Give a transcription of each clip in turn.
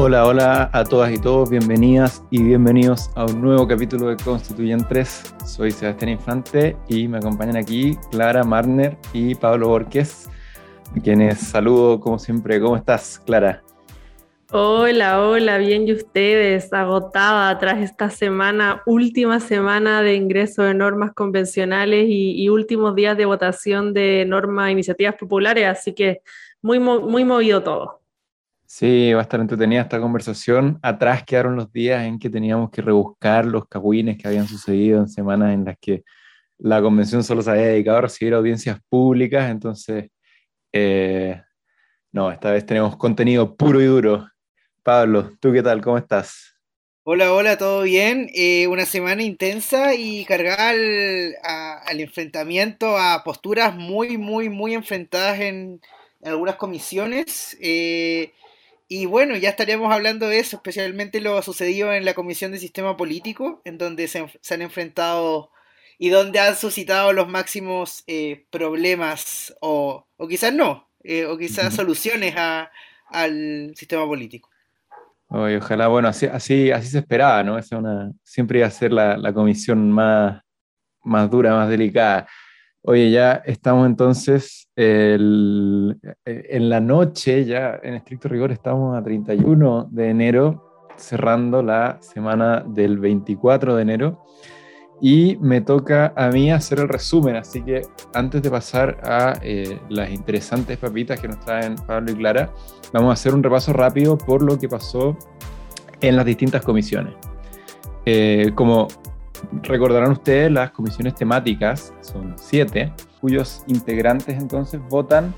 Hola, hola a todas y todos, bienvenidas y bienvenidos a un nuevo capítulo de Constituyentes. Soy Sebastián Infante y me acompañan aquí Clara Marner y Pablo Borges, a quienes saludo como siempre. ¿Cómo estás, Clara? Hola, hola, bien y ustedes, agotada tras esta semana, última semana de ingreso de normas convencionales y, y últimos días de votación de normas e iniciativas populares, así que muy, muy movido todo. Sí, va a estar entretenida esta conversación. Atrás quedaron los días en que teníamos que rebuscar los cagüines que habían sucedido en semanas en las que la convención solo se había dedicado a recibir audiencias públicas. Entonces, eh, no, esta vez tenemos contenido puro y duro. Pablo, ¿tú qué tal? ¿Cómo estás? Hola, hola, ¿todo bien? Eh, una semana intensa y cargada al, enfrentamiento, a posturas muy, muy, muy enfrentadas en, algunas comisiones. Eh, y bueno, ya estaríamos hablando de eso, especialmente lo sucedido en la Comisión de Sistema Político, en donde se, han enfrentado y donde han suscitado los máximos eh, problemas, o, quizás no, eh, o quizás soluciones al sistema político. ojalá, bueno, así, así, así se esperaba, ¿no? Es una, siempre iba a ser la, la comisión más, más dura, más delicada. Oye, ya estamos entonces en la noche, ya en estricto rigor estamos a 31 de enero, cerrando la semana del 24 de enero. Y me toca a mí hacer el resumen, así que antes de pasar a eh, las interesantes papitas que nos traen Pablo y Clara, vamos a hacer un repaso rápido por lo que pasó en las distintas comisiones. Eh, como Recordarán ustedes, las comisiones temáticas son siete, cuyos integrantes entonces votan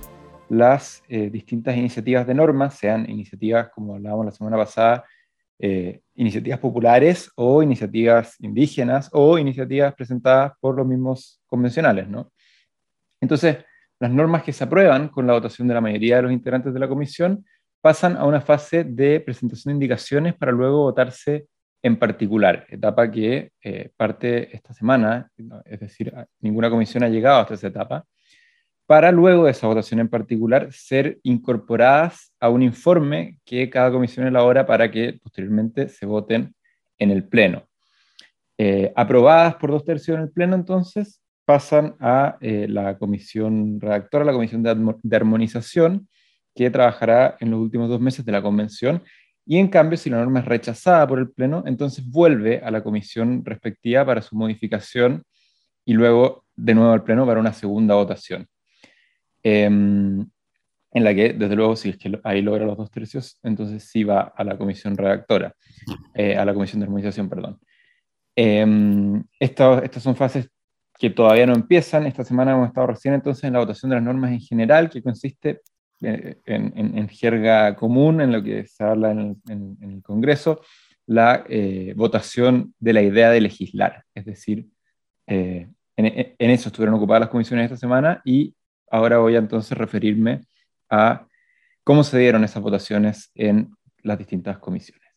las eh, distintas iniciativas de normas, sean iniciativas, como hablábamos la semana pasada, eh, iniciativas populares o iniciativas indígenas o iniciativas presentadas por los mismos convencionales. ¿no? Entonces, las normas que se aprueban con la votación de la mayoría de los integrantes de la comisión pasan a una fase de presentación de indicaciones para luego votarse en particular, etapa que eh, parte esta semana, es decir, ninguna comisión ha llegado hasta esa etapa, para luego de esa votación en particular ser incorporadas a un informe que cada comisión elabora para que posteriormente se voten en el Pleno. Eh, aprobadas por dos tercios en el Pleno, entonces, pasan a eh, la comisión redactora, la comisión de armonización, que trabajará en los últimos dos meses de la convención y en cambio, si la norma es rechazada por el Pleno, entonces vuelve a la comisión respectiva para su modificación y luego de nuevo al Pleno para una segunda votación. Em, en la que, desde luego, si es que ahí logra los dos tercios, entonces sí va a la comisión redactora, eh, a la comisión de armonización, perdón. Em, estas son fases que todavía no empiezan. Esta semana hemos estado recién entonces en la votación de las normas en general, que consiste eh, en, jerga común, en lo que se habla en el, Congreso, la eh, votación de la idea de legislar. Es decir, eh, en, eso estuvieron ocupadas las comisiones esta semana y ahora voy a entonces referirme a cómo se dieron esas votaciones en las distintas comisiones.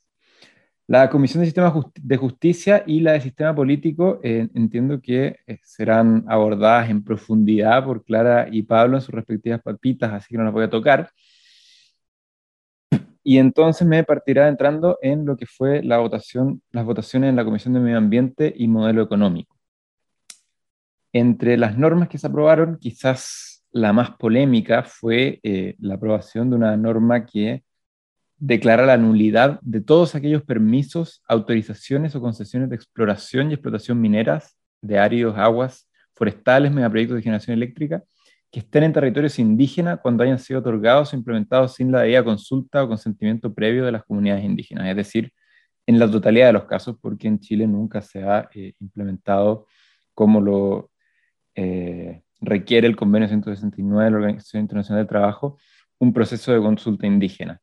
La Comisión de Sistema de Justicia y la de Sistema Político eh, entiendo que eh, serán abordadas en profundidad por Clara y Pablo en sus respectivas papitas, así que no las voy a tocar. Y entonces me partirá entrando en lo que fue la votación, las votaciones en la Comisión de Medio Ambiente y Modelo Económico. Entre las normas que se aprobaron, quizás la más polémica fue eh, la aprobación de una norma que declara la nulidad de todos aquellos permisos, autorizaciones o concesiones de exploración y explotación mineras de áridos, aguas, forestales, megaproyectos de generación eléctrica que estén en territorios indígenas cuando hayan sido otorgados o implementados sin la debida consulta o consentimiento previo de las comunidades indígenas, es decir, en la totalidad de los casos, porque en Chile nunca se ha eh, implementado como lo eh, requiere el convenio 169 de la Organización Internacional del Trabajo, un proceso de consulta indígena.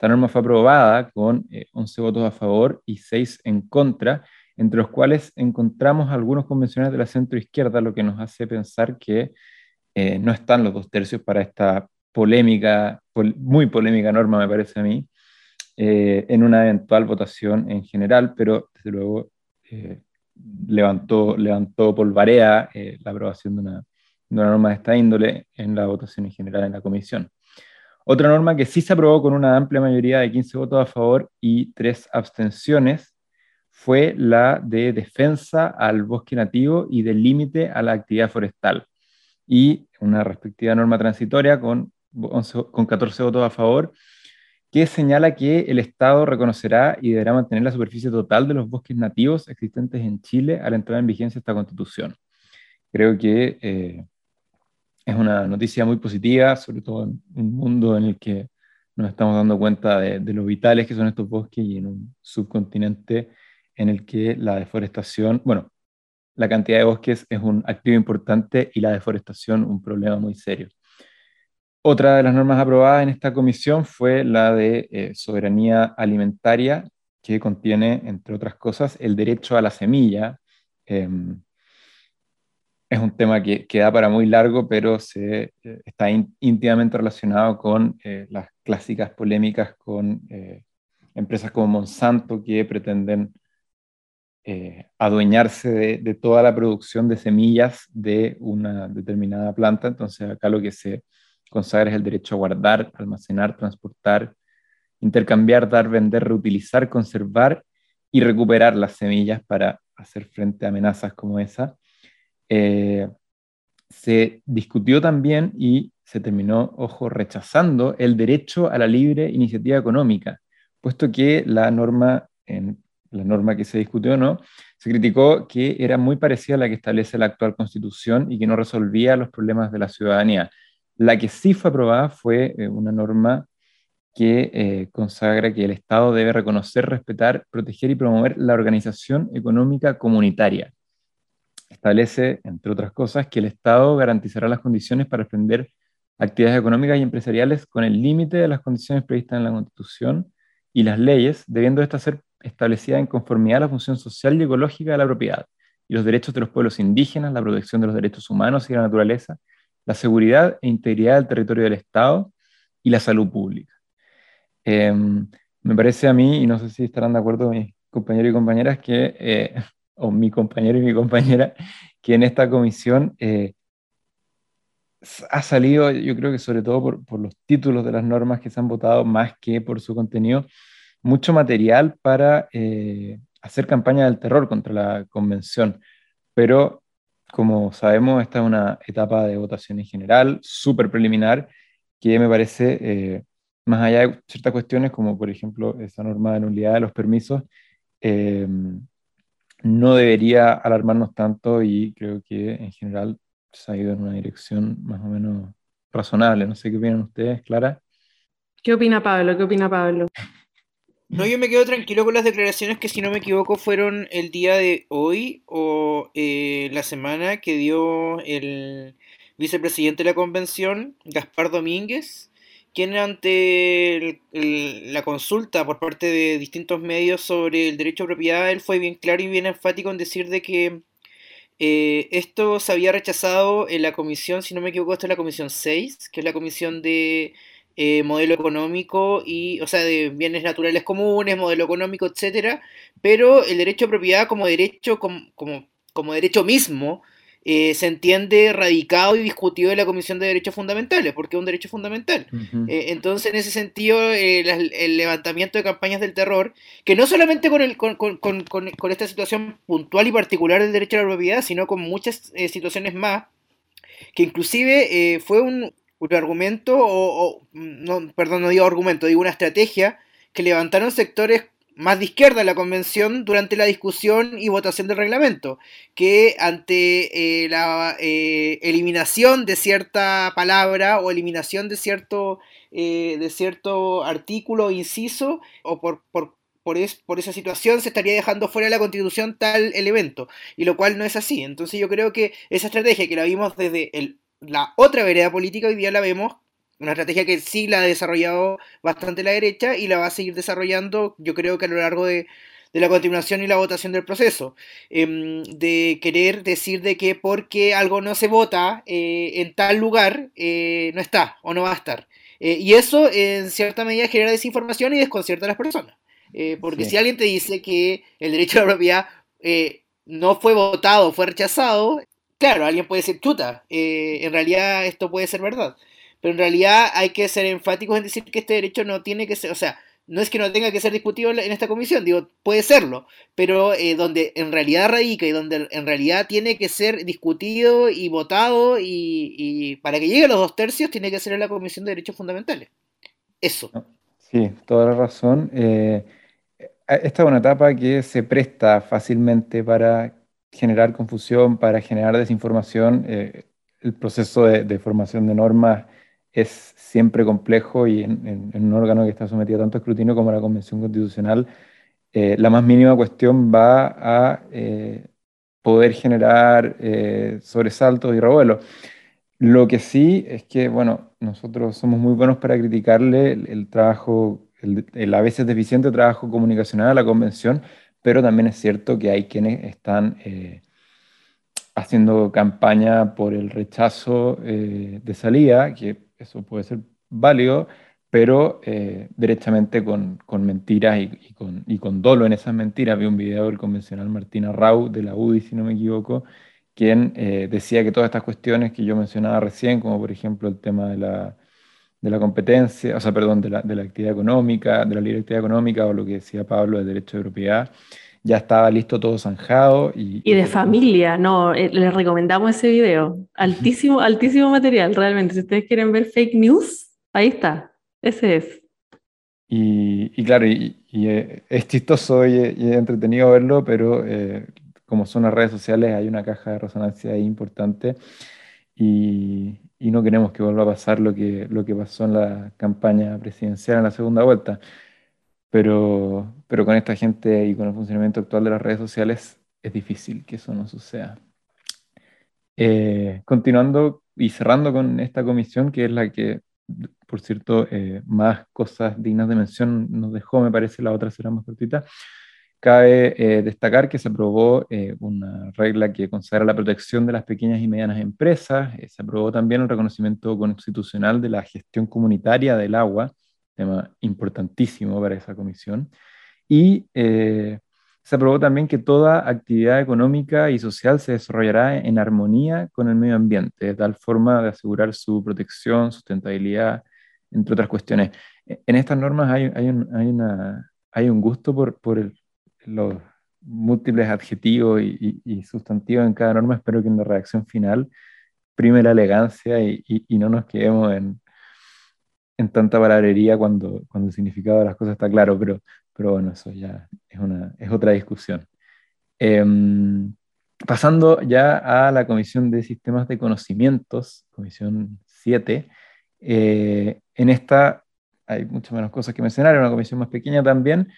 Esta norma fue aprobada con 11 eh, votos a favor y 6 en contra, entre los cuales encontramos algunos convencionales de la centro izquierda, lo que nos hace pensar que eh, no están los dos tercios para esta polémica, muy polémica norma, me parece a mí, eh, en una eventual votación en general, pero desde luego levantó, levantó polvarea la aprobación de una, de una norma de esta índole en la votación en general en la comisión. Otra norma que sí se aprobó con una amplia mayoría de 15 votos a favor y 3 abstenciones fue la de defensa al bosque nativo y del límite a la actividad forestal. Y una respectiva norma transitoria con, con 14 votos a favor que señala que el Estado reconocerá y deberá mantener la superficie total de los bosques nativos existentes en Chile al entrar en vigencia esta constitución. Creo que eh, es una noticia muy positiva, sobre todo en un mundo en el que nos estamos dando cuenta de, de lo vitales que son estos bosques y en un subcontinente en el que la deforestación, bueno, la cantidad de bosques es un activo importante y la deforestación un problema muy serio. Otra de las normas aprobadas en esta comisión fue la de eh, soberanía alimentaria, que contiene, entre otras cosas, el derecho a la semilla. Em, es un tema que, que, da para muy largo, pero se, eh, está íntimamente relacionado con eh, las clásicas polémicas con empresas como Monsanto que pretenden adueñarse de, de, toda la producción de semillas de una determinada planta. Entonces acá lo que se consagres el derecho a guardar, almacenar, transportar, intercambiar, dar, vender, reutilizar, conservar y recuperar las semillas para hacer frente a amenazas como esa. Eh, se discutió también y se terminó, ojo, rechazando el derecho a la libre iniciativa económica, puesto que la norma, en la norma que se discutió, ¿no? se criticó que era muy parecida a la que establece la actual constitución y que no resolvía los problemas de la ciudadanía. La que sí fue aprobada fue eh, una norma que eh, consagra que el Estado debe reconocer, respetar, proteger y promover la organización económica comunitaria. Establece, entre otras cosas, que el Estado garantizará las condiciones para emprender actividades económicas y empresariales con el límite de las condiciones previstas en la Constitución y las leyes, debiendo esta ser establecida en conformidad a la función social y ecológica de la propiedad y los derechos de los pueblos indígenas, la protección de los derechos humanos y la naturaleza, la seguridad e integridad del territorio del Estado y la salud pública. Em, me parece a mí, y no sé si estarán de acuerdo mis compañeros y compañeras, que, eh, o mi compañero y mi compañera, que en esta comisión eh, ha salido, yo creo que sobre todo por, por, los títulos de las normas que se han votado, más que por su contenido, mucho material para eh, hacer campaña del terror contra la convención. Pero como sabemos, esta es una etapa de votación en general, súper preliminar, que me parece, eh, más allá de ciertas cuestiones, como por ejemplo esa norma de nulidad de los permisos, eh, no debería alarmarnos tanto y creo que en general se ha ido en una dirección más o menos razonable. No sé qué opinan ustedes, Clara. ¿Qué opina Pablo? ¿Qué opina Pablo? No, yo me quedo tranquilo con las declaraciones que, si no me equivoco, fueron el día de hoy o eh, la semana que dio el vicepresidente de la convención, Gaspar Domínguez, quien ante la consulta por parte de distintos medios sobre el derecho a propiedad, él fue bien claro y bien enfático en decir de que eh, esto se había rechazado en la comisión, si no me equivoco, esta es la comisión 6, que es la comisión de eh, modelo económico y, o sea, de bienes naturales comunes, modelo económico, etcétera, pero el derecho a propiedad como derecho, como, como, derecho mismo, eh, se entiende radicado y discutido en la Comisión de Derechos Fundamentales, porque es un derecho fundamental. Eh, entonces, en ese sentido, el levantamiento de campañas del terror, que no solamente con, el, con, con, con, esta situación puntual y particular del derecho a la propiedad, sino con muchas situaciones más, que inclusive fue un, un argumento, o, no, perdón, no digo argumento, digo una estrategia que levantaron sectores más de izquierda en la convención durante la discusión y votación del reglamento, que ante eh, la eh, eliminación de cierta palabra o eliminación de cierto, eh, de cierto artículo inciso, o por, por, por, por, esa situación se estaría dejando fuera de la constitución tal elemento, y lo cual no es así. Entonces yo creo que esa estrategia que la vimos desde el la otra vereda política hoy día la vemos, una estrategia que sí la ha desarrollado bastante la derecha y la va a seguir desarrollando, yo creo que a lo largo de, la continuación y la votación del proceso, em, de querer decir de que porque algo no se vota eh, en tal lugar, eh, no está o no va a estar. Eh, y eso en cierta medida genera desinformación y desconcierta a las personas. porque si alguien te dice que el derecho a la propiedad no fue votado, fue rechazado, claro, alguien puede decir, chuta, en realidad esto puede ser verdad. Pero en realidad hay que ser enfáticos en decir que este derecho no tiene que ser, o sea, no es que no tenga que ser discutido en esta comisión, digo, puede serlo, pero eh, donde en realidad radica y donde en realidad tiene que ser discutido y votado y, para que llegue a los dos tercios tiene que ser en la Comisión de Derechos Fundamentales. Eso. Sí, toda la razón. Eh, esta es una etapa que se presta fácilmente para generar confusión, para generar desinformación. Eh, el proceso de, formación de normas es siempre complejo y en, un órgano que está sometido a tanto escrutinio como la Convención Constitucional, eh, la más mínima cuestión va a eh, poder generar sobresaltos y revuelos. Lo que sí es que, bueno, nosotros somos muy buenos para criticarle el trabajo el, a veces deficiente trabajo comunicacional a la convención, pero también es cierto que hay quienes están eh, haciendo campaña por el rechazo eh, de salida, que eso puede ser válido, pero eh, con, con mentiras y, con, y, con, dolo en esas mentiras. Vi un video del convencional Martina Rau de la UDI, si no me equivoco, quien decía que todas estas cuestiones que yo mencionaba recién, como por ejemplo el tema de la de la competencia, o sea, perdón, de la, de la actividad económica, de la libre actividad económica o lo que decía Pablo del derecho de propiedad, ya estaba listo todo zanjado. Y, y de familia, no, eh, les recomendamos ese video. Altísimo, altísimo material, realmente. Si ustedes quieren ver fake news, ahí está, ese es. Y, y claro, y, eh, es chistoso y, entretenido verlo, pero eh, como son las redes sociales, hay una caja de resonancia ahí importante. Y, y no queremos que vuelva a pasar lo que, lo que pasó en la campaña presidencial en la segunda vuelta. Pero, pero con esta gente y con el funcionamiento actual de las redes sociales es difícil que eso no suceda. Eh, continuando y cerrando con esta comisión, que es la que, por cierto, eh, más cosas dignas de mención nos dejó, me parece, la otra será más cortita. Cabe eh, destacar que se aprobó eh, una regla que consagra la protección de las pequeñas y medianas empresas, eh, se aprobó también el reconocimiento constitucional de la gestión comunitaria del agua, tema importantísimo para esa comisión, y se aprobó también que toda actividad económica y social se desarrollará en armonía con el medio ambiente, de tal forma de asegurar su protección, sustentabilidad, entre otras cuestiones. En estas normas hay, hay, un, hay una, hay un gusto por, por el los múltiples adjetivos y, sustantivos en cada norma, espero que en la redacción final prime la elegancia y, no nos quedemos en, en, tanta palabrería cuando, cuando el significado de las cosas está claro, pero, pero bueno, eso ya es, una, es otra discusión. Em, pasando ya a la Comisión de Sistemas de Conocimientos, Comisión 7, eh, en esta hay muchas menos cosas que mencionar, es una comisión más pequeña también,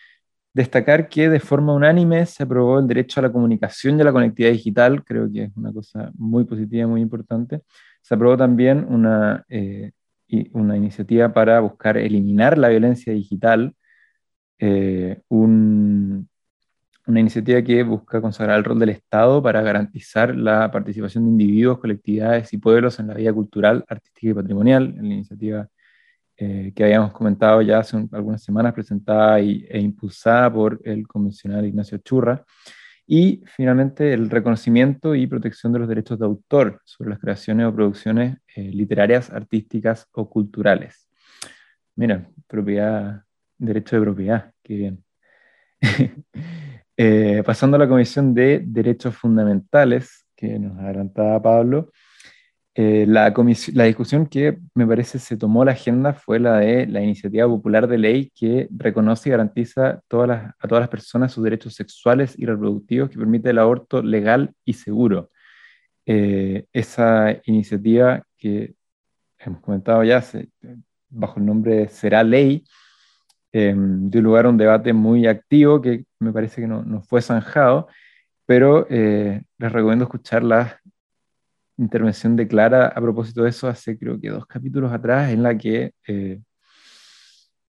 Destacar que de forma unánime se aprobó el derecho a la comunicación y a la conectividad digital, creo que es una cosa muy positiva, muy importante. Se aprobó también una, eh, una iniciativa para buscar eliminar la violencia digital, eh, una iniciativa que busca consagrar el rol del Estado para garantizar la participación de individuos, colectividades y pueblos en la vida cultural, artística y patrimonial, la iniciativa eh, que habíamos comentado ya hace algunas semanas, presentada e impulsada por el convencional Ignacio Churra. Y finalmente el reconocimiento y protección de los derechos de autor sobre las creaciones o producciones eh, literarias, artísticas o culturales. Mira, propiedad, derecho de propiedad, qué bien. Eh, pasando a la Comisión de Derechos Fundamentales, que nos adelantaba Pablo, eh, la, la, discusión que me parece se tomó la agenda fue la de la iniciativa popular de ley que reconoce y garantiza todas a todas las personas sus derechos sexuales y reproductivos que permite el aborto legal y seguro. Eh, esa iniciativa que hemos comentado ya bajo el nombre Será Ley, em, dio lugar a un debate muy activo que me parece que no, no fue zanjado, pero eh, les recomiendo escuchar las intervención de Clara a propósito de eso hace creo que dos capítulos atrás, en la que eh,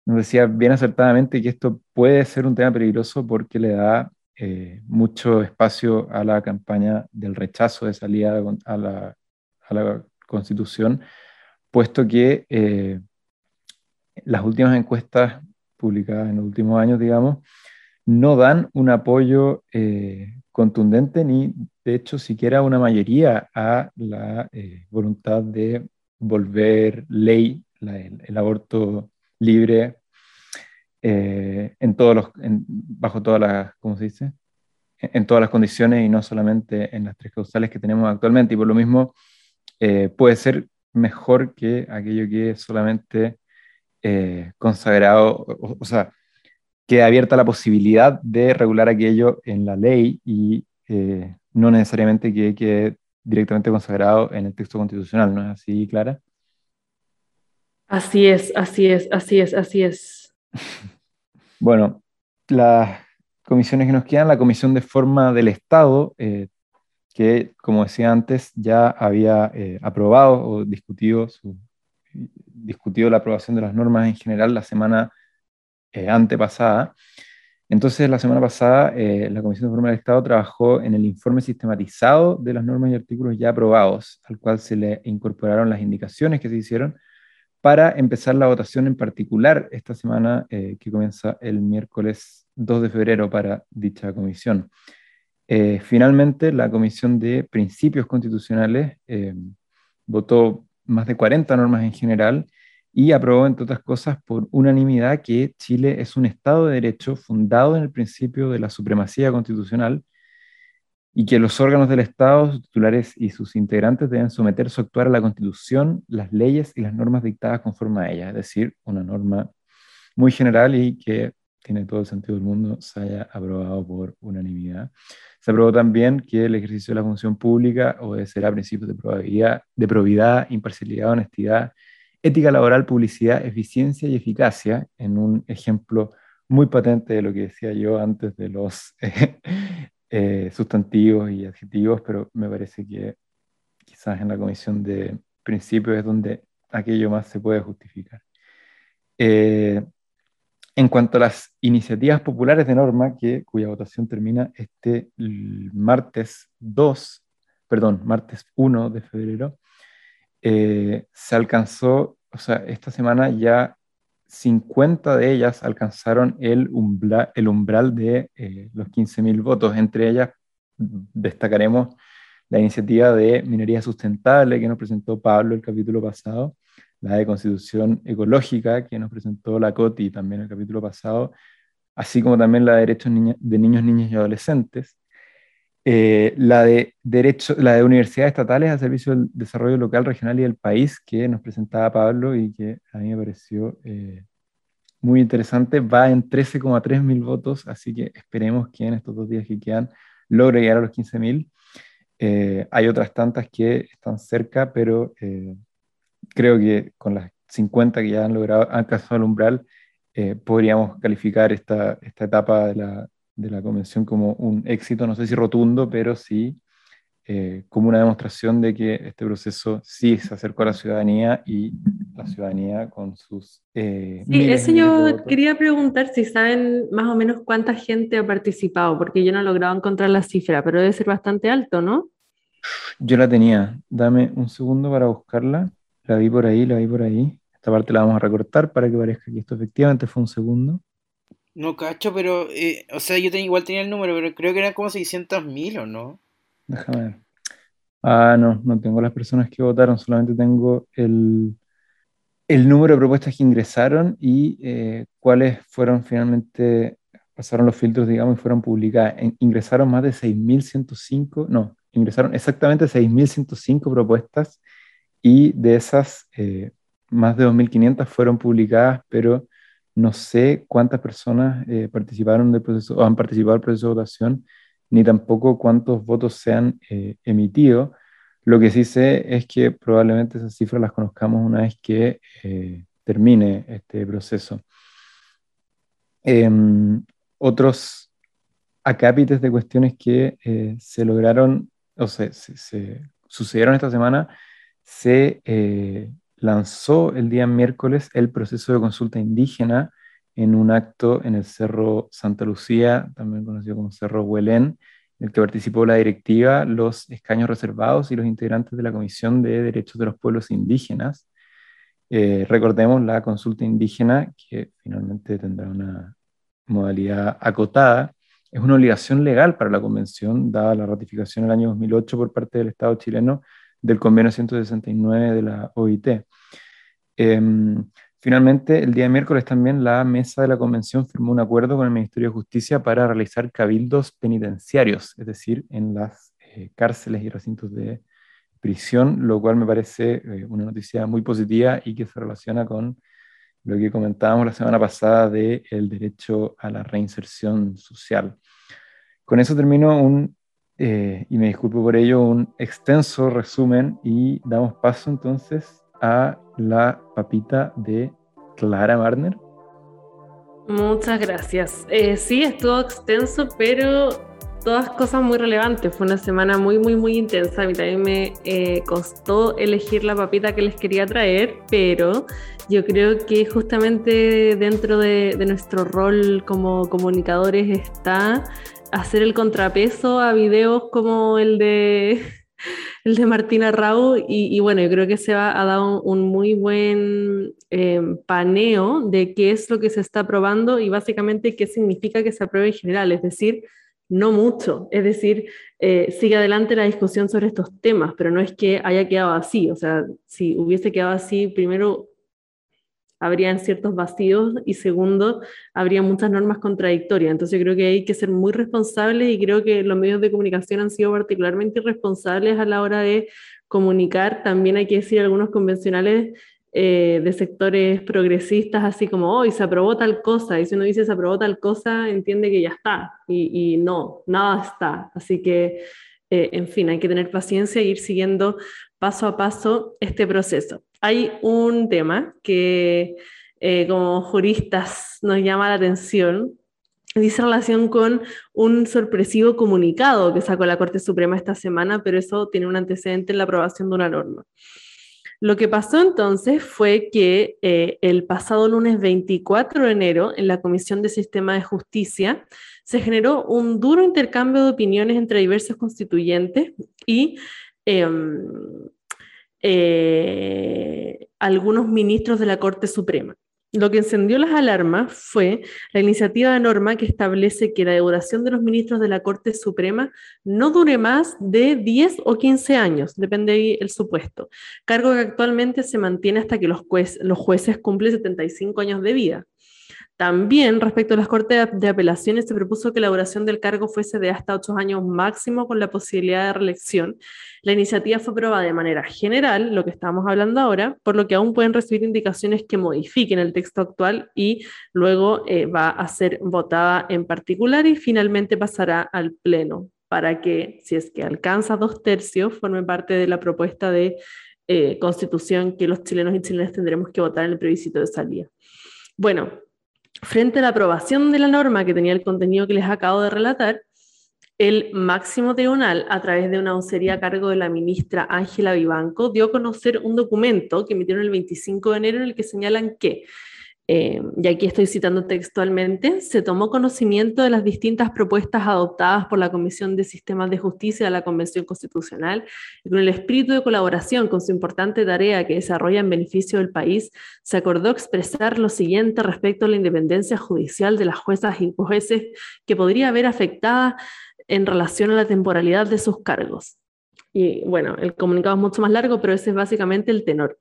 nos decía bien acertadamente que esto puede ser un tema peligroso porque le da eh, mucho espacio a la campaña del rechazo de salida a la, Constitución, puesto que eh, las últimas encuestas publicadas en los últimos años, digamos, no dan un apoyo contundente ni, de hecho, siquiera una mayoría a la eh, voluntad de volver ley el, aborto libre eh, en todos los, bajo todas las, ¿cómo se dice? En, todas las condiciones y no solamente en las tres causales que tenemos actualmente. Y por lo mismo eh, puede ser mejor que aquello que es solamente consagrado, o, sea, que abierta la posibilidad de regular aquello en la ley y no necesariamente que quede directamente consagrado en el texto constitucional, ¿no es así, Clara? Así es, así es, así es, así es. Bueno, las comisiones que nos quedan, la Comisión de Forma del Estado, eh, que como decía antes, ya había eh, aprobado o discutido, discutido la aprobación de las normas en general la semana eh, antepasada. Entonces, la semana pasada, la Comisión de Forma del Estado trabajó en el informe sistematizado de las normas y artículos ya aprobados, al cual se le incorporaron las indicaciones que se hicieron para empezar la votación en particular esta semana eh, que comienza el miércoles 2 de febrero para dicha comisión. Eh, finalmente, la Comisión de Principios Constitucionales eh, votó más de 40 normas en general y aprobó, entre otras cosas, por unanimidad que Chile es un Estado de Derecho fundado en el principio de la supremacía constitucional y que los órganos del Estado, sus titulares y sus integrantes deben someterse a actuar a la Constitución, las leyes y las normas dictadas conforme a ella, es decir, una norma muy general y que tiene todo el sentido del mundo, se haya aprobado por unanimidad. Se aprobó también que el ejercicio de la función pública obedecerá principios de probabilidad, de probidad, imparcialidad, honestidad, ética laboral, publicidad, eficiencia y eficacia, en un ejemplo muy patente de lo que decía yo antes de los Eh, sustantivos y adjetivos, pero me parece que quizás en la comisión de principios es donde aquello más se puede justificar. Eh, en cuanto a las iniciativas populares de norma, que, cuya votación termina este martes 2, perdón, martes 1 de febrero, eh, se alcanzó, o sea, esta semana ya 50 de ellas alcanzaron el, el umbral de eh, los 15.000 votos. Entre ellas destacaremos la iniciativa de minería sustentable que nos presentó Pablo el capítulo pasado, la de constitución ecológica que nos presentó la COTI también el capítulo pasado, así como también la de derechos de niños, niñas y adolescentes. Eh, la, de derecho, la de universidades estatales a servicio del desarrollo local, regional y del país, que nos presentaba Pablo y que a mí me pareció eh, muy interesante, va en 13,3 mil votos, así que esperemos que en estos dos días que quedan logre llegar a los 15 mil. Eh, hay otras tantas que están cerca, pero creo que con las 50 que ya han logrado, han alcanzado el umbral, podríamos calificar esta, esta etapa de la, de la convención como un éxito, no sé si rotundo, pero sí eh, como una demostración de que este proceso sí se acercó a la ciudadanía y la ciudadanía con sus... Eh, sí, eso yo quería preguntar si saben más o menos cuánta gente ha participado, porque yo no he logrado encontrar la cifra, pero debe ser bastante alto, ¿no? Yo la tenía, dame un segundo para buscarla, la vi por ahí, la vi por ahí. Esta parte la vamos a recortar para que parezca que esto efectivamente fue un segundo. No cacho, pero, eh, o sea, yo igual tenía el número, pero creo que eran como 600 mil, ¿o no? Déjame ver. Ah, no, no tengo las personas que votaron, solamente tengo el, el número de propuestas que ingresaron y eh, cuáles fueron finalmente, pasaron los filtros, digamos, y fueron publicadas. ingresaron más de 6.105, no, ingresaron exactamente 6.105 propuestas y de esas, eh, más de 2.500 fueron publicadas, pero no sé cuántas personas eh, participaron del proceso o han participado del proceso de votación, ni tampoco cuántos votos se han eh, emitido. Lo que sí sé es que probablemente esas cifras las conozcamos una vez que eh, termine este proceso. Em, otros acápites de cuestiones que se lograron o se, se, sucedieron esta semana se lanzó el día miércoles el proceso de consulta indígena en un acto en el Cerro Santa Lucía, también conocido como Cerro Huelén, en el que participó la directiva, los escaños reservados y los integrantes de la Comisión de Derechos de los Pueblos Indígenas. Eh, recordemos la consulta indígena, que finalmente tendrá una modalidad acotada, es una obligación legal para la Convención, dada la ratificación en el año 2008 por parte del Estado chileno del convenio 169 de la OIT. Em, finalmente, el día miércoles también la mesa de la convención firmó un acuerdo con el Ministerio de Justicia para realizar cabildos penitenciarios, es decir, en las eh, cárceles y recintos de prisión, lo cual me parece eh, una noticia muy positiva y que se relaciona con lo que comentábamos la semana pasada del el derecho a la reinserción social. Con eso termino un, eh, y me disculpo por ello, un extenso resumen y damos paso entonces a la papita de Clara Marner. Muchas gracias. Eh, sí, estuvo extenso, pero todas cosas muy relevantes. Fue una semana muy, muy, muy intensa. A mí también me eh, costó elegir la papita que les quería traer, pero yo creo que justamente dentro de, nuestro rol como comunicadores está hacer el contrapeso a videos como el de el de Martina Rau y, bueno, yo creo que se ha, dado un, muy buen eh, paneo de qué es lo que se está probando y básicamente qué significa que se apruebe en general, es decir, no mucho. Es decir, eh, sigue adelante la discusión sobre estos temas, pero no es que haya quedado así. O sea, si hubiese quedado así, primero habrían ciertos vacíos y segundo, habría muchas normas contradictorias. Entonces yo creo que hay que ser muy responsables y creo que los medios de comunicación han sido particularmente irresponsables a la hora de comunicar. También hay que decir algunos convencionales eh, de sectores progresistas, así como, hoy se aprobó tal cosa, y si uno dice se aprobó tal cosa, entiende que ya está, y, no, nada está. Así que, eh, en fin, hay que tener paciencia e ir siguiendo paso a paso este proceso. Hay un tema que eh, como juristas nos llama la atención, dice relación con un sorpresivo comunicado que sacó la Corte Suprema esta semana, pero eso tiene un antecedente en la aprobación de una norma. Lo que pasó entonces fue que eh, el pasado lunes 24 de enero, en la Comisión de Sistema de Justicia, se generó un duro intercambio de opiniones entre diversos constituyentes y em, eh, algunos ministros de la Corte Suprema. Lo que encendió las alarmas fue la iniciativa de norma que establece que la duración de los ministros de la Corte Suprema no dure más de 10 o 15 años, depende del supuesto, cargo que actualmente se mantiene hasta que los, los jueces cumplen 75 años de vida. También respecto a las Cortes de Apelaciones se propuso que la duración del cargo fuese de hasta ocho años máximo con la posibilidad de reelección. La iniciativa fue aprobada de manera general, lo que estamos hablando ahora, por lo que aún pueden recibir indicaciones que modifiquen el texto actual y luego eh, va a ser votada en particular y finalmente pasará al Pleno para que, si es que alcanza dos tercios, forme parte de la propuesta de eh, constitución que los chilenos y chilenas tendremos que votar en el plebiscito de salida. Bueno, Frente a la aprobación de la norma que tenía el contenido que les acabo de relatar, el máximo tribunal, a través de una vocería a cargo de la ministra Ángela Vivanco, dio a conocer un documento que emitieron el 25 de enero en el que señalan que eh, y aquí estoy citando textualmente, se tomó conocimiento de las distintas propuestas adoptadas por la Comisión de Sistemas de Justicia de la Convención Constitucional y con el espíritu de colaboración con su importante tarea que desarrolla en beneficio del país, se acordó expresar lo siguiente respecto a la independencia judicial de las juezas y jueces que podría haber afectada en relación a la temporalidad de sus cargos. Y bueno, el comunicado es mucho más largo, pero ese es básicamente el tenor.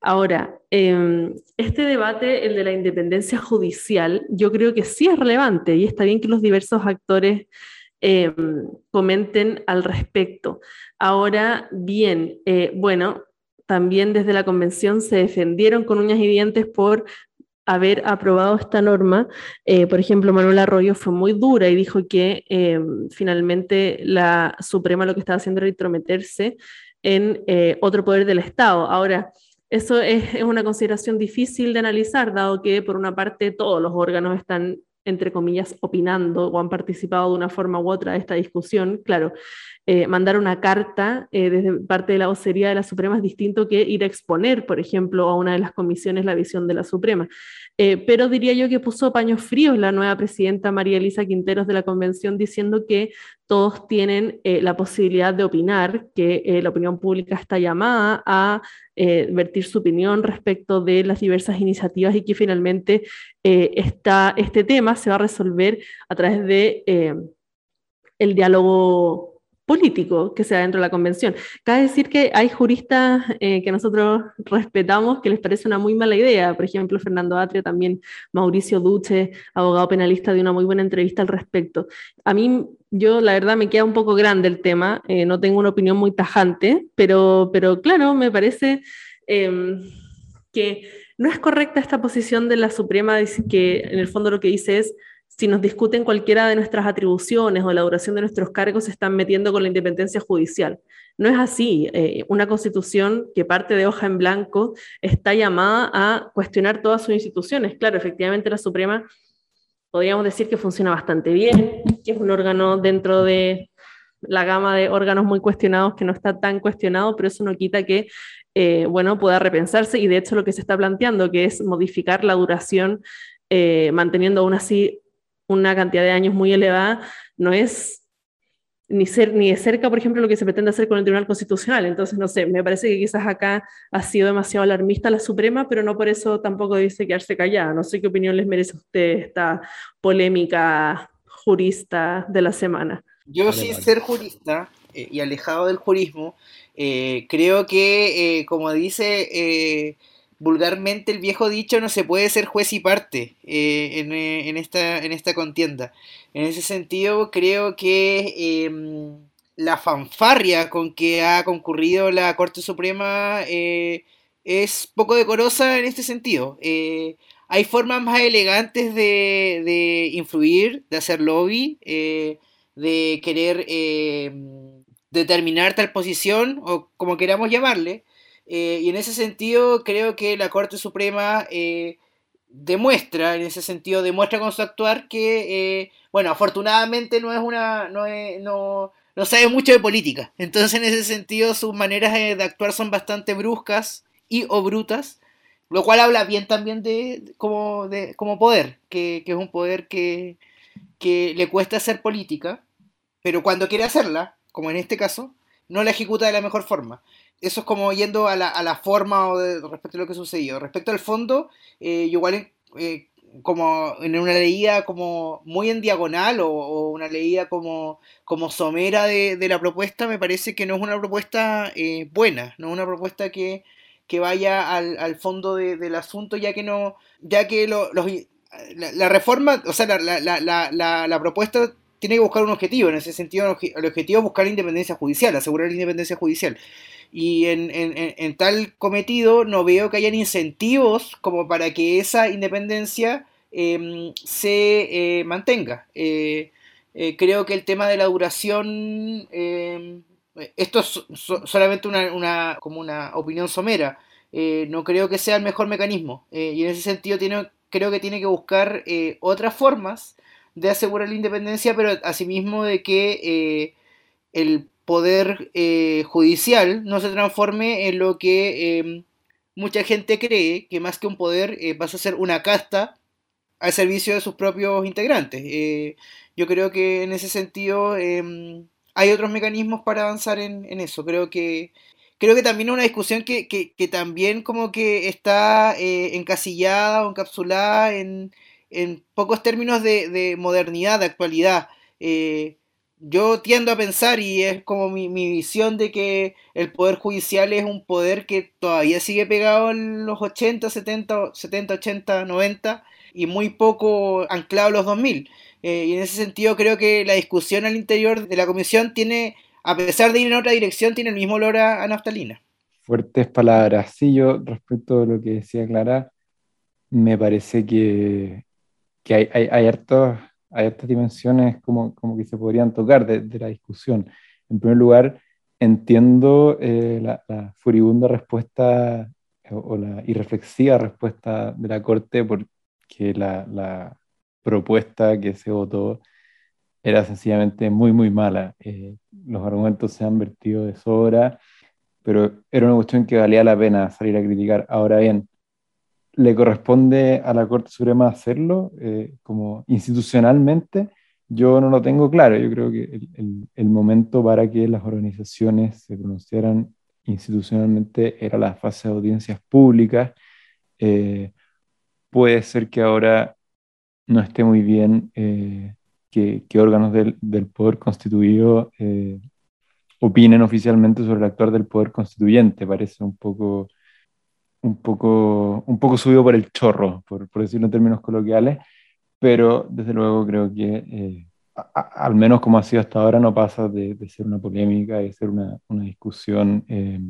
Ahora, em, este debate, el de la independencia judicial, yo creo que sí es relevante y está bien que los diversos actores em, comenten al respecto. Ahora bien, eh, bueno, también desde la convención se defendieron con uñas y dientes por haber aprobado esta norma. Eh, por ejemplo, Manuel Arroyo fue muy dura y dijo que em, finalmente la Suprema lo que estaba haciendo era intrometerse en eh, otro poder del Estado. Ahora, eso es, una consideración difícil de analizar, dado que por una parte todos los órganos están entre comillas, opinando o han participado de una forma u otra de esta discusión. Claro, eh, mandar una carta eh, desde parte de la vocería de la Suprema es distinto que ir a exponer, por ejemplo, a una de las comisiones la visión de la Suprema. Eh, pero diría yo que puso paños fríos la nueva presidenta María Elisa Quinteros de la Convención diciendo que todos tienen la posibilidad de opinar, que la opinión pública está llamada a vertir su opinión respecto de las diversas iniciativas y que finalmente este tema se va a resolver a través de el diálogo político que sea dentro de la convención. Cabe decir que hay juristas eh, que nosotros respetamos que les parece una muy mala idea, por ejemplo, Fernando Atria, también Mauricio Duche, abogado penalista, de una muy buena entrevista al respecto. A mí, yo la verdad me queda un poco grande el tema, eh, no tengo una opinión muy tajante, pero, pero claro, me parece em, que no es correcta esta posición de la Suprema, que en el fondo lo que dice es si nos discuten cualquiera de nuestras atribuciones o la duración de nuestros cargos, se están metiendo con la independencia judicial. No es así. Eh, una constitución que parte de hoja en blanco está llamada a cuestionar todas sus instituciones. Claro, efectivamente la Suprema podríamos decir que funciona bastante bien, que es un órgano dentro de la gama de órganos muy cuestionados que no está tan cuestionado, pero eso no quita que, eh, bueno, pueda repensarse y de hecho lo que se está planteando, que es modificar la duración, eh, manteniendo aún así una cantidad de años muy elevada, no es ni, ser, ni de cerca, por ejemplo, lo que se pretende hacer con el Tribunal Constitucional. Entonces, no sé, me parece que quizás acá ha sido demasiado alarmista la Suprema, pero no por eso tampoco dice quedarse callada. No sé qué opinión les merece a usted esta polémica jurista de la semana. Yo, sin ser jurista eh, y alejado del jurismo, eh, creo que, eh, como dice vulgarmente el viejo dicho, no se puede ser juez y parte eh, eh, en, esta, en esta contienda. En ese sentido, creo que em, la fanfarria con que ha concurrido la Corte Suprema eh, es poco decorosa en este sentido. hay formas más elegantes de, de, influir, de hacer lobby, de querer em, determinar tal posición, o como queramos llamarle, eh, y en ese sentido creo que la Corte Suprema eh, demuestra, en ese sentido, demuestra con su actuar que, eh, bueno, afortunadamente no es una, no, no, no, sabe mucho de política. Entonces, en ese sentido, sus maneras de actuar son bastante bruscas y o brutas, lo cual habla bien también de como, de, como poder, que, que es un poder que, que le cuesta hacer política, pero cuando quiere hacerla, como en este caso, no la ejecuta de la mejor forma eso es como yendo a la, a la forma o respecto a lo que sucedió. Respecto al fondo, eh, igual eh, como en una leída como muy en diagonal o, una leída como, como somera de, de, la propuesta, me parece que no es una propuesta eh, buena, no es una propuesta que, que vaya al, al fondo del asunto, ya que no, ya que los, la, la, reforma, o sea, la, la, la, propuesta tiene que buscar un objetivo, en ese sentido el objetivo es buscar la independencia judicial, asegurar la independencia judicial y en, en, en, tal cometido no veo que hayan incentivos como para que esa independencia em, se eh, mantenga. Eh, eh, creo que el tema de la duración, em, esto es solamente una, una, como una opinión somera, no creo que sea el mejor mecanismo y en ese sentido tiene, creo que tiene que buscar otras formas de asegurar la independencia, pero asimismo de que el poder eh, judicial no se transforme en lo que em, mucha gente cree, que más que un poder eh, pasa a ser una casta al servicio de sus propios integrantes. Eh, yo creo que en ese sentido em, hay otros mecanismos para avanzar en, eso. Creo que, creo que también es una discusión que, también como que está encasillada o encapsulada en, pocos términos de, de modernidad, de actualidad yo tiendo a pensar, y es como mi, visión de que el poder judicial es un poder que todavía sigue pegado en los 80, 70, 70 80, 90 y muy poco anclado en los 2000. Eh, y en ese sentido creo que la discusión al interior de la comisión tiene, a pesar de ir en otra dirección, tiene el mismo olor a, naftalina. Fuertes palabras. Sí, yo respecto a lo que decía Clara, me parece que, que hay, hay, hay hartos hay estas dimensiones como, como que se podrían tocar de, la discusión. En primer lugar, entiendo eh, la, furibunda respuesta o, la irreflexiva respuesta de la Corte porque la, la propuesta que se votó era sencillamente muy, muy mala. Eh, los argumentos se han vertido de sobra, pero era una cuestión que valía la pena salir a criticar. Ahora bien, le corresponde a la Corte Suprema hacerlo eh, como institucionalmente, yo no lo tengo claro. Yo creo que el, momento para que las organizaciones se pronunciaran institucionalmente era la fase de audiencias públicas. Eh, puede ser que ahora no esté muy bien eh, que, que, órganos del, del, poder constituido opinen oficialmente sobre el actuar del poder constituyente. Parece un poco, un poco, un poco subido por el chorro, por, por decirlo en términos coloquiales, pero desde luego creo que, eh, al menos como ha sido hasta ahora, no pasa de, ser una polémica, de ser una, una discusión eh,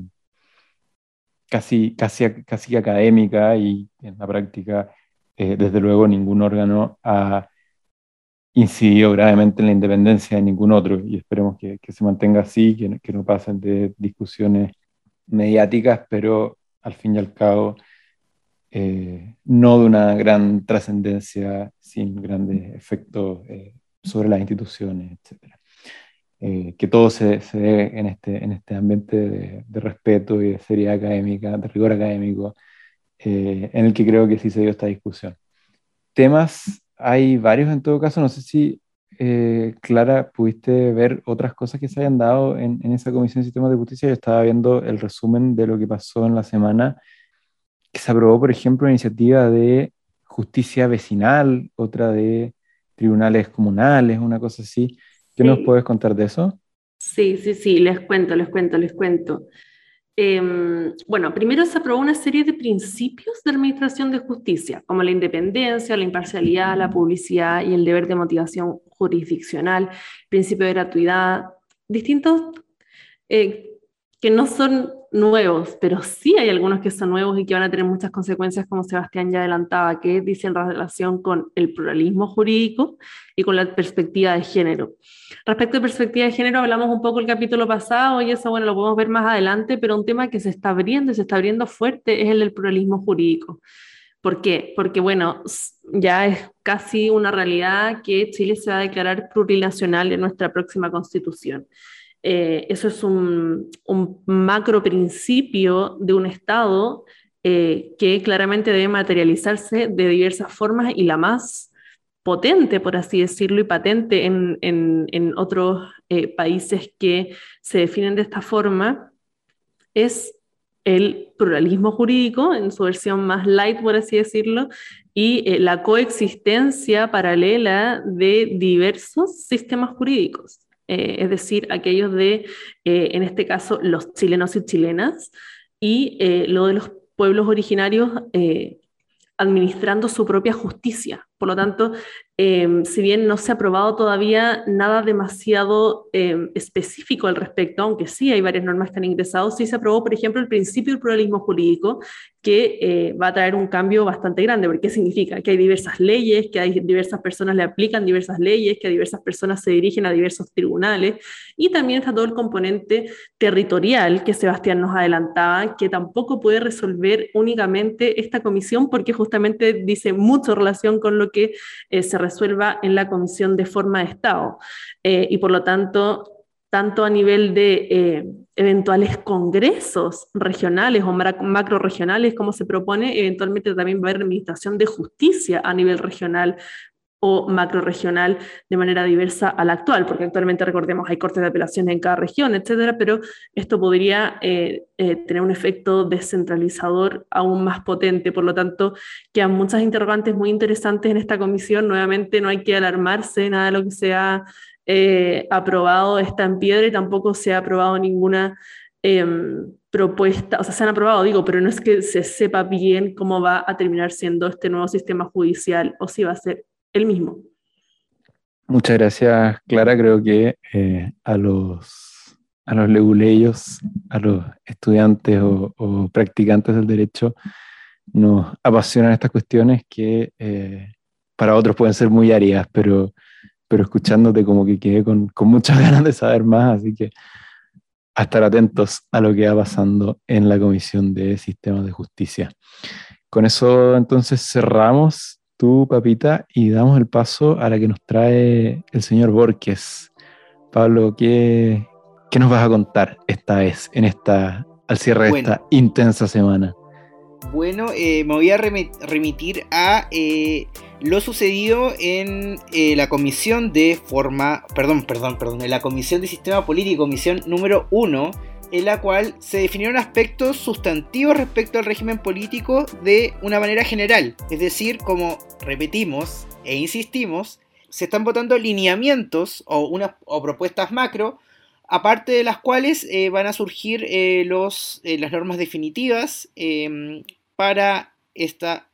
casi, casi, casi académica y en la práctica, eh, desde luego, ningún órgano ha incidió gravemente en la independencia de ningún otro y esperemos que, que se mantenga así, que, que, no pasen de discusiones mediáticas, pero al fin y al cabo eh, no de una gran trascendencia sin grandes efectos eh, sobre las instituciones, etc. Eh, que todo se, se dé en este, en este ambiente de, de, respeto y de seriedad académica, de rigor académico, en el que creo que sí se dio esta discusión. Temas hay varios en todo caso, no sé si eh, Clara, pudiste ver otras cosas que se hayan dado en, esa Comisión de Sistemas de Justicia. Yo estaba viendo el resumen de lo que pasó en la semana, que se aprobó, por ejemplo, una iniciativa de justicia vecinal, otra de tribunales comunales, una cosa así. ¿Qué nos puedes contar de eso? Sí, sí, sí, les cuento, les cuento, les cuento. Em, bueno, primero se aprobó una serie de principios de administración de justicia, como la independencia, la imparcialidad, la publicidad y el deber de motivación jurisdiccional, principio de gratuidad, distintos eh, que no son nuevos, pero sí hay algunos que son nuevos y que van a tener muchas consecuencias, como Sebastián ya adelantaba, que dicen relación con el pluralismo jurídico y con la perspectiva de género. Respecto a perspectiva de género, hablamos un poco el capítulo pasado y eso, bueno, lo podemos ver más adelante, pero un tema que se está abriendo y se está abriendo fuerte es el del pluralismo jurídico. ¿Por qué? Porque, bueno, ya es casi una realidad que Chile se va a declarar plurinacional en nuestra próxima constitución. Eh, eso es un, macro principio de un Estado eh, que claramente debe materializarse de diversas formas y la más potente, por así decirlo, y patente en, en, otros eh, países que se definen de esta forma, es el pluralismo jurídico en su versión más light, por así decirlo, y eh, la coexistencia paralela de diversos sistemas jurídicos, eh, es decir, aquellos de, en este caso, los chilenos y chilenas, y lo de los pueblos originarios administrando su propia justicia. Por lo tanto, Em, si bien no se ha aprobado todavía nada demasiado em, específico al respecto, aunque sí hay varias normas que han ingresado, sí se aprobó, por ejemplo, el principio del pluralismo jurídico, que eh, va a traer un cambio bastante grande, porque significa que hay diversas leyes, que hay diversas personas le aplican diversas leyes, que diversas personas se dirigen a diversos tribunales, y también está todo el componente territorial que Sebastián nos adelantaba, que tampoco puede resolver únicamente esta comisión, porque justamente dice mucho relación con lo que eh, se resuelva en la Comisión de Forma de Estado. Eh, y por lo tanto, tanto a nivel de eh, eventuales congresos regionales o macro regionales, como se propone, eventualmente también va a haber administración de justicia a nivel regional o macro-regional de manera diversa a la actual, porque actualmente recordemos hay cortes de apelaciones en cada región, etcétera, pero esto podría eh, eh, tener un efecto descentralizador aún más potente. Por lo tanto, quedan muchas interrogantes muy interesantes en esta comisión. Nuevamente, no hay que alarmarse, nada de lo que se ha eh, aprobado está en piedra y tampoco se ha aprobado ninguna em, propuesta, o sea, se han aprobado, digo, pero no es que se sepa bien cómo va a terminar siendo este nuevo sistema judicial o si va a ser el mismo. Muchas gracias, Clara. Creo que eh, a los a los leguleyos, a los estudiantes o, practicantes del derecho, nos apasionan estas cuestiones que eh, para otros pueden ser muy áridas, pero, pero escuchándote como que quedé con, con muchas ganas de saber más, así que a estar atentos a lo que va pasando en la Comisión de Sistemas de Justicia. Con eso entonces cerramos tú, papita, y damos el paso a la que nos trae el señor Borges. Pablo, ¿qué, qué nos vas a contar esta vez, en esta, al cierre de esta intensa semana? Bueno, eh, me voy a remitir a eh, lo sucedido en eh, la comisión de forma, perdón, perdón, perdón, en la comisión de sistema político, comisión número uno, en la cual se definieron aspectos sustantivos respecto al régimen político de una manera general. Es decir, como repetimos e insistimos, se están votando lineamientos o, propuestas macro aparte de las cuales van a surgir los, las normas definitivas em, para esta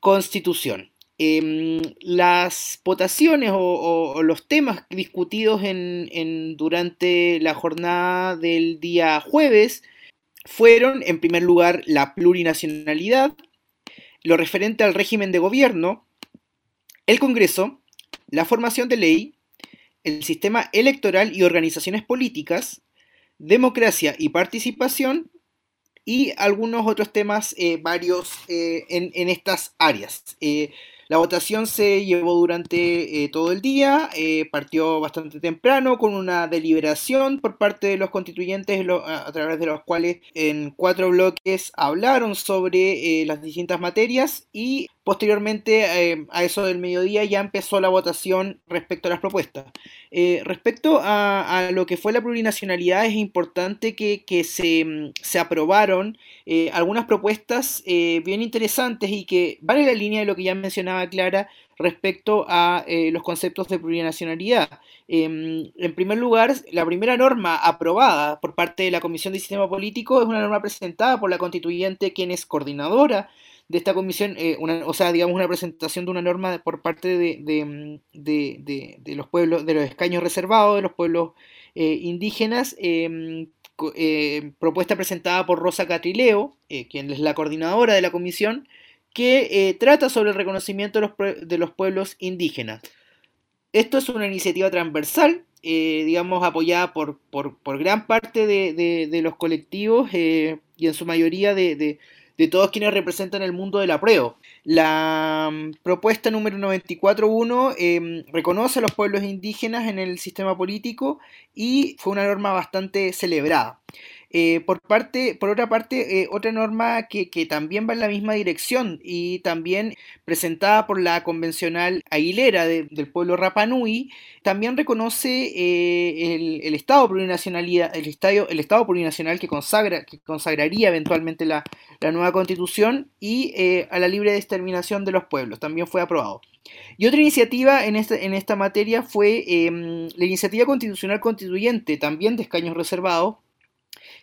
constitución. Em, las votaciones o, los temas discutidos en, durante la jornada del día jueves fueron, en primer lugar, la plurinacionalidad, lo referente al régimen de gobierno, el Congreso, la formación de ley, el sistema electoral y organizaciones políticas, democracia y participación, y algunos otros temas eh, varios eh, en, estas áreas. Eh, la votación se llevó durante todo el día, partió bastante temprano con una deliberación por parte de los constituyentes a, través de los cuales en cuatro bloques hablaron sobre las distintas materias y Posteriormente, eh, a eso del mediodía, ya empezó la votación respecto a las propuestas. Eh, respecto a, lo que fue la plurinacionalidad, es importante que, mm, se, aprobaron eh, algunas propuestas bien interesantes y que van en la línea de lo que ya mencionaba Clara respecto a los conceptos de plurinacionalidad. Em, en primer lugar, la primera norma aprobada por parte de la Comisión de Sistema Político es una norma presentada por la constituyente, quien es coordinadora de esta comisión, eh, una, o sea, digamos una presentación de una norma por parte de, mm, los pueblos, de los escaños reservados, de los pueblos eh, indígenas, em, eh, propuesta presentada por Rosa Catrileo, quien es la coordinadora de la comisión, que trata sobre el reconocimiento de los, de los, pueblos indígenas. Esto es una iniciativa transversal, digamos, apoyada por, por, por gran parte de, los colectivos y en su mayoría de, de todos quienes representan el mundo del apruebo. La mm, propuesta número 94.1 em, reconoce a los pueblos indígenas en el sistema político y fue una norma bastante celebrada. Eh, por, parte, por otra parte, eh, otra norma que, también va en la misma dirección y también presentada por la convencional Aguilera del pueblo Rapanui, también reconoce eh, el, Estado plurinacionalidad, el Estado, el Estado plurinacional que, consagra, que consagraría eventualmente la, nueva constitución y a la libre determinación de los pueblos. También fue aprobado. Y otra iniciativa en esta, en esta materia fue em, la iniciativa constitucional constituyente, también de escaños reservados,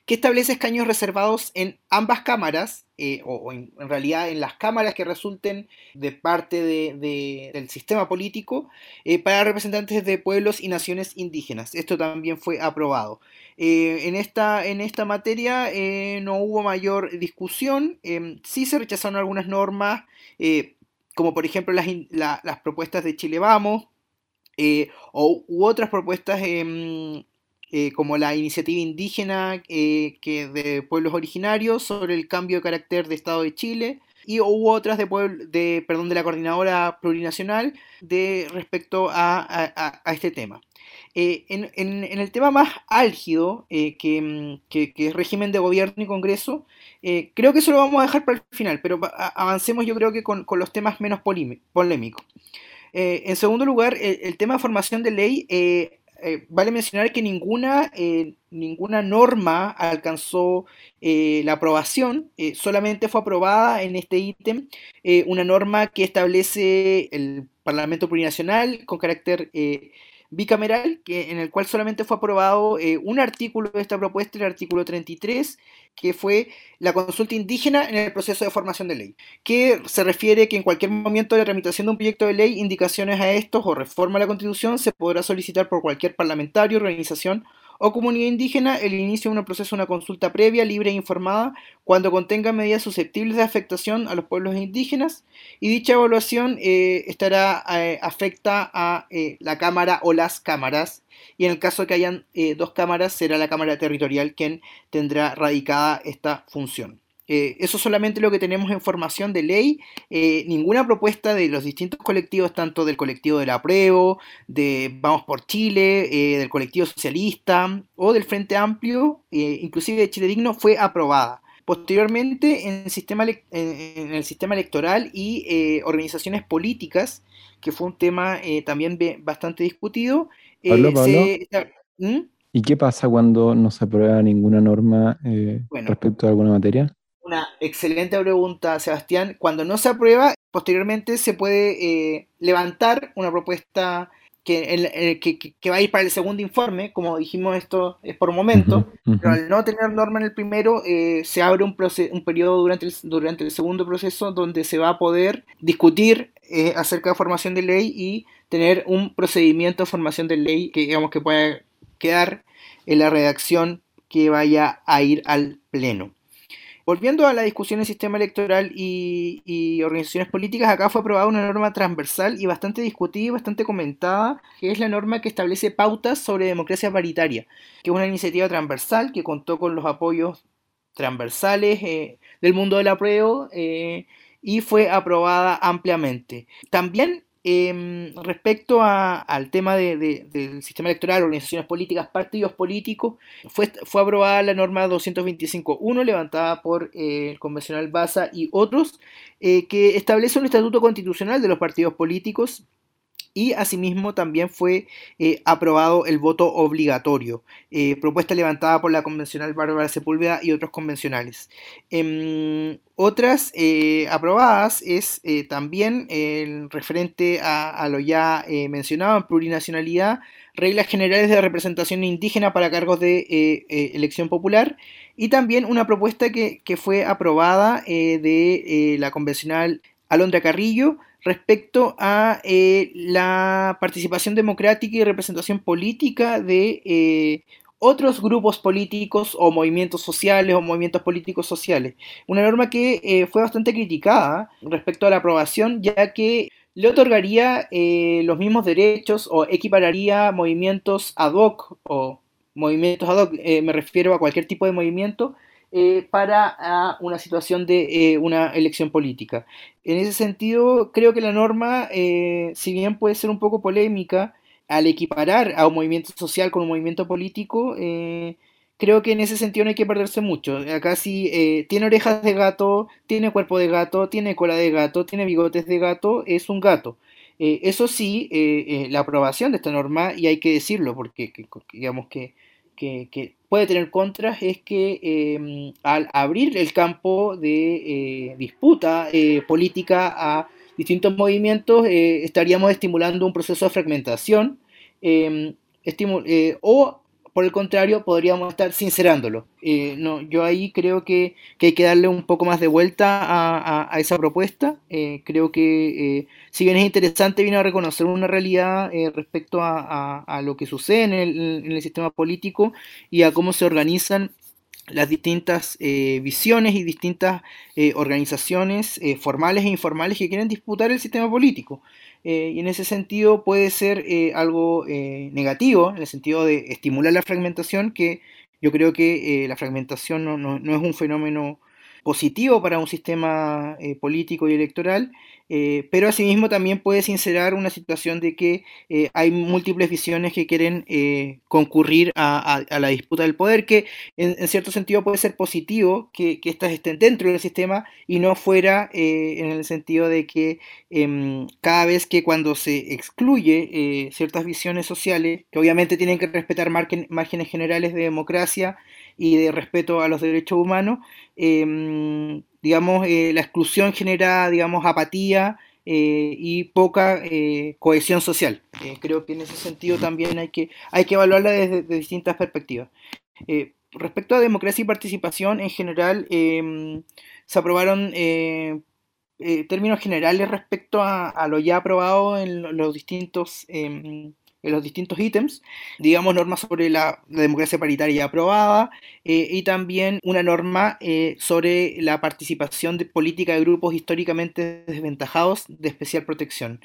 que establece escaños reservados en ambas cámaras, eh, o, en, realidad en las cámaras que resulten de parte del sistema político, eh, para representantes de pueblos y naciones indígenas. Esto también fue aprobado. Eh, en, esta, en esta materia no hubo mayor discusión, sí se rechazaron algunas normas, como por ejemplo las, las propuestas de Chile Vamos, o, u otras propuestas em, eh, como la iniciativa indígena eh, que de pueblos originarios sobre el cambio de carácter de Estado de Chile y hubo otras de, de, perdón, de la coordinadora plurinacional de respecto a, este tema. Eh, en, el tema más álgido, que, es régimen de gobierno y Congreso, creo que eso lo vamos a dejar para el final, pero avancemos yo creo que con, los temas menos polémicos. en segundo lugar, el, el, tema de formación de ley eh, vale mencionar que ninguna, eh, ninguna norma alcanzó eh, la aprobación, solamente fue aprobada en este ítem una norma que establece el Parlamento Plurinacional con carácter bicameral, que, en el cual solamente fue aprobado eh, un artículo de esta propuesta, el artículo 33, que fue la consulta indígena en el proceso de formación de ley, que se refiere que en cualquier momento de la tramitación de un proyecto de ley, indicaciones a estos o reforma a la Constitución se podrá solicitar por cualquier parlamentario, organización o comunidad indígena el inicio de un proceso de una consulta previa, libre e informada cuando contenga medidas susceptibles de afectación a los pueblos indígenas y dicha evaluación eh, estará eh, afecta a eh, la Cámara o las cámaras y en el caso de que hayan dos cámaras será la Cámara Territorial quien tendrá radicada esta función. Eh, eso solamente lo que tenemos en formación de ley, eh, ninguna propuesta de los distintos colectivos, tanto del colectivo del apruebo, de Vamos por Chile, eh, del colectivo socialista o del Frente Amplio, inclusive de Chile Digno, fue aprobada. Posteriormente, en, sistema, en el sistema electoral y organizaciones políticas, que fue un tema también bastante discutido. ¿Mm? ¿Y qué pasa cuando no se aprueba ninguna norma respecto a alguna materia? Una excelente pregunta, Sebastián. Cuando no se aprueba, posteriormente se puede eh, levantar una propuesta que, que, va a ir para el segundo informe, como dijimos esto es por momento, pero al no tener norma en el primero, eh, se abre un, un periodo durante el, durante el segundo proceso donde se va a poder discutir eh, acerca de formación de ley y tener un procedimiento de formación de ley que digamos que pueda quedar en la redacción que vaya a ir al Pleno. Volviendo a la discusión del sistema electoral y, organizaciones políticas, acá fue aprobada una norma transversal y bastante discutida y bastante comentada, que es la norma que establece pautas sobre democracia paritaria, que es una iniciativa transversal que contó con los apoyos transversales eh, del mundo del apruebo eh, y fue aprobada ampliamente. También Em, respecto al tema del sistema electoral, organizaciones políticas, partidos políticos, fue, fue aprobada la norma 225.1 levantada por eh, el convencional Baza y otros, eh, que establece un estatuto constitucional de los partidos políticos y asimismo también fue eh, aprobado el voto obligatorio, eh, propuesta levantada por la convencional Bárbara Sepúlveda y otros convencionales. Em, otras eh, aprobadas es también el referente a, lo ya mencionado en plurinacionalidad, reglas generales de representación indígena para cargos de elección popular y también una propuesta que, que fue aprobada de la convencional Alondra Carrillo, respecto a eh, la participación democrática y representación política de eh, otros grupos políticos o movimientos sociales o movimientos políticos sociales. Una norma que eh, fue bastante criticada respecto a la aprobación, ya que le otorgaría los mismos derechos o equipararía movimientos ad hoc o movimientos ad hoc, me refiero a cualquier tipo de movimiento, eh, para una situación de eh, una elección política. En ese sentido, creo que la norma, eh, si bien puede ser un poco polémica, al equiparar a un movimiento social con un movimiento político, creo que en ese sentido no hay que perderse mucho. Acá sí tiene orejas de gato, tiene cuerpo de gato, tiene cola de gato, tiene bigotes de gato, es un gato. eso sí, la aprobación de esta norma, y hay que decirlo, porque digamos que que, puede tener contras es que em, al abrir el campo de eh, disputa eh, política a distintos movimientos, eh, estaríamos estimulando un proceso de fragmentación em, o por el contrario, podríamos estar sincerándolo. Eh, no, yo ahí creo que, hay que darle un poco más de vuelta a, esa propuesta. Eh, creo que, eh, si bien es interesante, viene a reconocer una realidad respecto a, lo que sucede en el, sistema político y a cómo se organizan las distintas visiones y distintas organizaciones formales e informales que quieren disputar el sistema político. Eh, y en ese sentido puede ser eh, algo eh, negativo, en el sentido de estimular la fragmentación, que yo creo que la fragmentación no, no, es un fenómeno positivo para un sistema político y electoral, eh, pero asimismo también puede sincerar una situación de que eh, hay múltiples visiones que quieren eh, concurrir a, la disputa del poder, que en, cierto sentido puede ser positivo que, que éstas estén dentro del sistema y no fuera en el sentido de que em, cada vez que cuando se excluye ciertas visiones sociales, que obviamente tienen que respetar márgenes generales de democracia y de respeto a los derechos humanos, em, digamos, eh, la exclusión genera, digamos, apatía eh, y poca eh, cohesión social. creo que en ese sentido también hay que, hay que evaluarla desde, distintas perspectivas. respecto a democracia y participación, en general, em, se aprobaron términos generales respecto a, lo ya aprobado en los distintos em, en los distintos ítems, digamos normas sobre la, democracia paritaria aprobada eh, y también una norma eh, sobre la participación de política de grupos históricamente desventajados de especial protección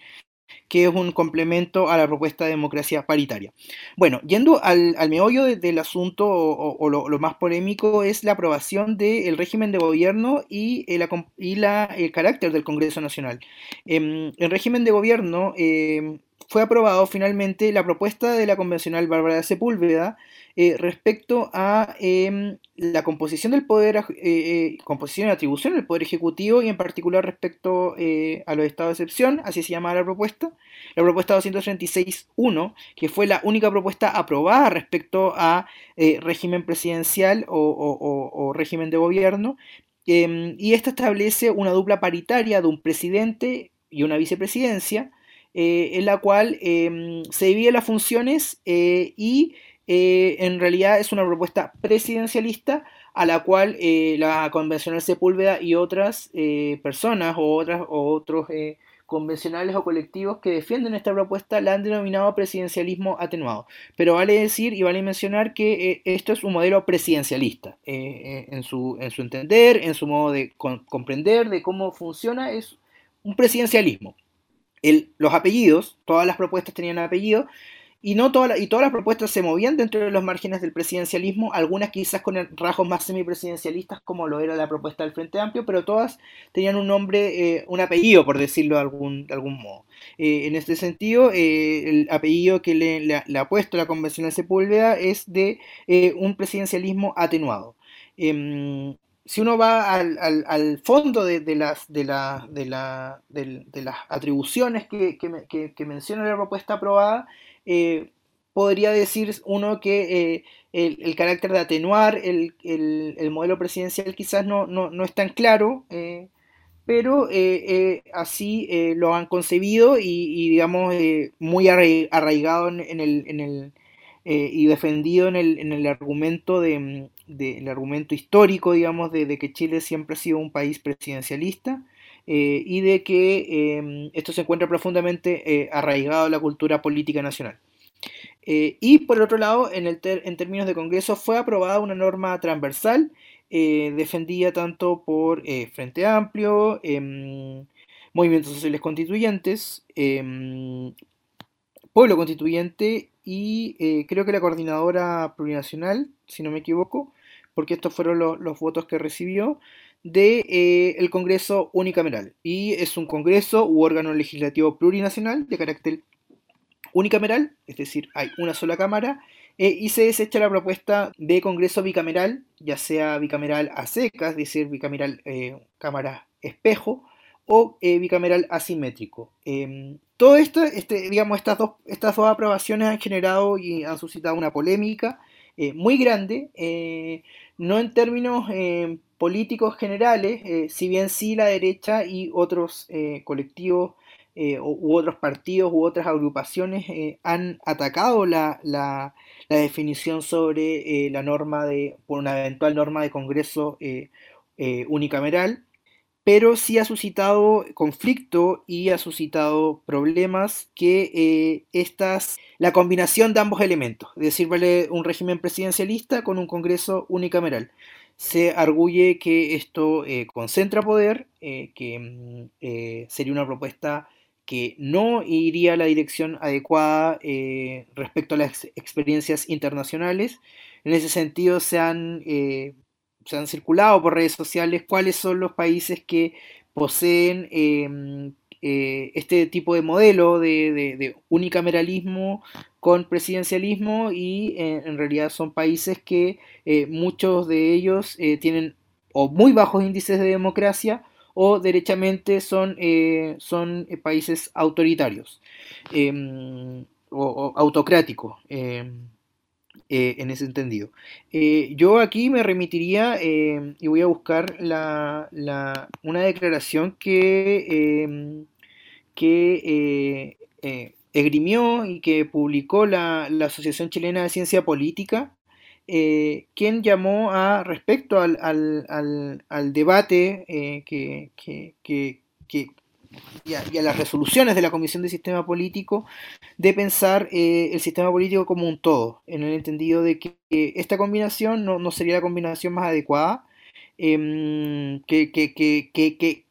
que es un complemento a la propuesta de democracia paritaria. Bueno, yendo al, meollo del asunto o, lo, más polémico es la aprobación del régimen de gobierno y, el, y la, el carácter del Congreso Nacional. Em, el régimen de gobierno em, fue aprobado finalmente la propuesta de la convencional Bárbara Sepúlveda eh, respecto a em, la composición del poder, eh, eh, composición y atribución del poder ejecutivo y en particular respecto a los estados de excepción, así se llama la propuesta, la propuesta 236.1, que fue la única propuesta aprobada respecto a régimen presidencial o régimen de gobierno, em, y esta establece una dupla paritaria de un presidente y una vicepresidencia, en la cual em, se divide las funciones y en realidad es una propuesta presidencialista a la cual la convencional Sepúlveda y otras personas o, otras, o otros convencionales o colectivos que defienden esta propuesta la han denominado presidencialismo atenuado. Pero vale decir y vale mencionar que eh, esto es un modelo presidencialista eh, eh, en, su, en, su, entender, en su modo de comprender de cómo funciona, es un presidencialismo. Los apellidos, todas las propuestas tenían apellido, y, no todas y todas las propuestas se movían dentro de los márgenes del presidencialismo, algunas quizás con rasgos más semipresidencialistas, como lo era la propuesta del Frente Amplio, pero todas tenían un nombre, eh, un apellido, por decirlo de algún, de algún modo. Eh, en este sentido, eh, el apellido que le, ha puesto la Convención de Sepúlveda es de un presidencialismo atenuado em, si uno va al, fondo de, las, atribuciones que, menciona la propuesta aprobada, eh, podría decir uno que eh, el, carácter de atenuar el, modelo presidencial quizás no, es tan claro, eh, pero así lo han concebido y, digamos, muy arraigado en, el, y defendido en el, en el argumento de, el argumento histórico, digamos, de, que Chile siempre ha sido un país presidencialista. y de que esto se encuentra profundamente arraigado en la cultura política nacional. Eh, y por otro lado, en, el en, términos de Congreso, fue aprobada una norma transversal eh, defendida tanto por eh, Frente Amplio, em, movimientos sociales constituyentes, em, pueblo constituyente y creo que la coordinadora plurinacional, si no me equivoco, porque estos fueron los votos que recibió, del de, el Congreso unicameral. Y es un Congreso u órgano legislativo plurinacional de carácter unicameral, es decir, hay una sola cámara, eh, y se desecha la propuesta de Congreso bicameral, ya sea bicameral a secas, es decir, bicameral eh, cámara espejo, o eh, bicameral asimétrico. Em, todo esto, este, digamos, estas dos, estas dos aprobaciones han generado y han suscitado una polémica muy grande, no en términos políticos generales, si bien sí la derecha y otros colectivos eh, u otros partidos u otras agrupaciones eh, han atacado la, definición sobre eh, la norma de, por una eventual norma de Congreso unicameral, pero sí ha suscitado conflicto y ha suscitado problemas que estas, la combinación de ambos elementos, es decir, vale un régimen presidencialista con un Congreso unicameral se arguye que esto concentra poder, que mm, sería una propuesta que no iría a la dirección adecuada eh, respecto a las experiencias internacionales. En ese sentido, se han, eh, se han circulado por redes sociales cuáles son los países que poseen em, eh, este tipo de modelo de, unicameralismo con presidencialismo y en realidad son países que muchos de ellos tienen o muy bajos índices de democracia o derechamente son, eh, son eh, países autoritarios em, o, autocráticos em, eh, en ese entendido. yo aquí me remitiría em, y voy a buscar la, una declaración que, que esgrimió y que publicó la, la Asociación Chilena de Ciencia Política eh, quien llamó a respecto al, debate eh, que, y, a, las resoluciones de la Comisión de Sistema Político de pensar eh, el sistema político como un todo, en el entendido de que esta combinación no, sería la combinación más adecuada. Em, que,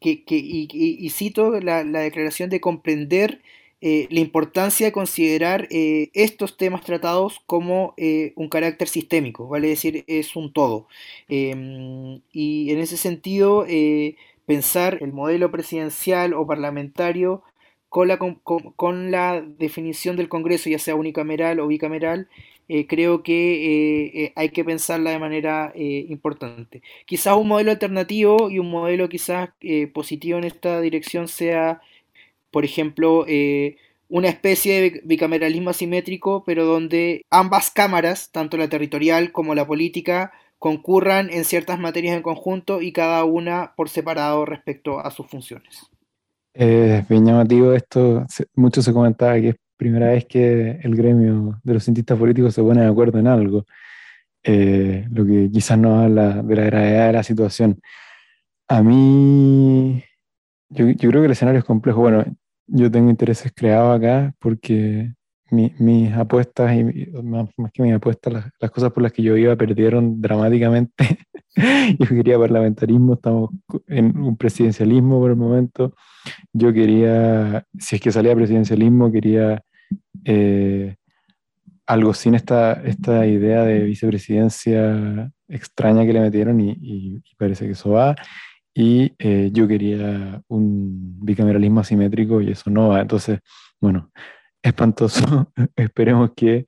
y, cito la, la declaración de comprender eh, la importancia de considerar eh, estos temas tratados como eh, un carácter sistémico, vale decir, es un todo. Em, y en ese sentido, pensar el modelo presidencial o parlamentario con la, con, la, definición del Congreso, ya sea unicameral o bicameral, creo que hay que pensarla de manera importante. Quizás un modelo alternativo y un modelo quizás positivo en esta dirección sea por ejemplo, eh, una especie de bicameralismo asimétrico, pero donde ambas cámaras, tanto la territorial como la política, concurran en ciertas materias en conjunto y cada una por separado respecto a sus funciones. Es bien llamativo esto, mucho se comentaba que es primera vez que el gremio de los cientistas políticos se pone de acuerdo en algo, eh, lo que quizás no habla de la gravedad de la situación. A mí, yo, yo creo que el escenario es complejo. Bueno, yo tengo intereses creados acá porque mis apuestas, y más, que mis apuestas, las, cosas por las que yo iba perdieron dramáticamente. yo quería parlamentarismo, estamos en un presidencialismo por el momento. Yo quería, si es que salía presidencialismo, quería eh, algo sin esta, esta idea de vicepresidencia extraña que le metieron y, parece que eso va. Y eh, yo quería un bicameralismo asimétrico y eso no va. Entonces, bueno, espantoso. Esperemos que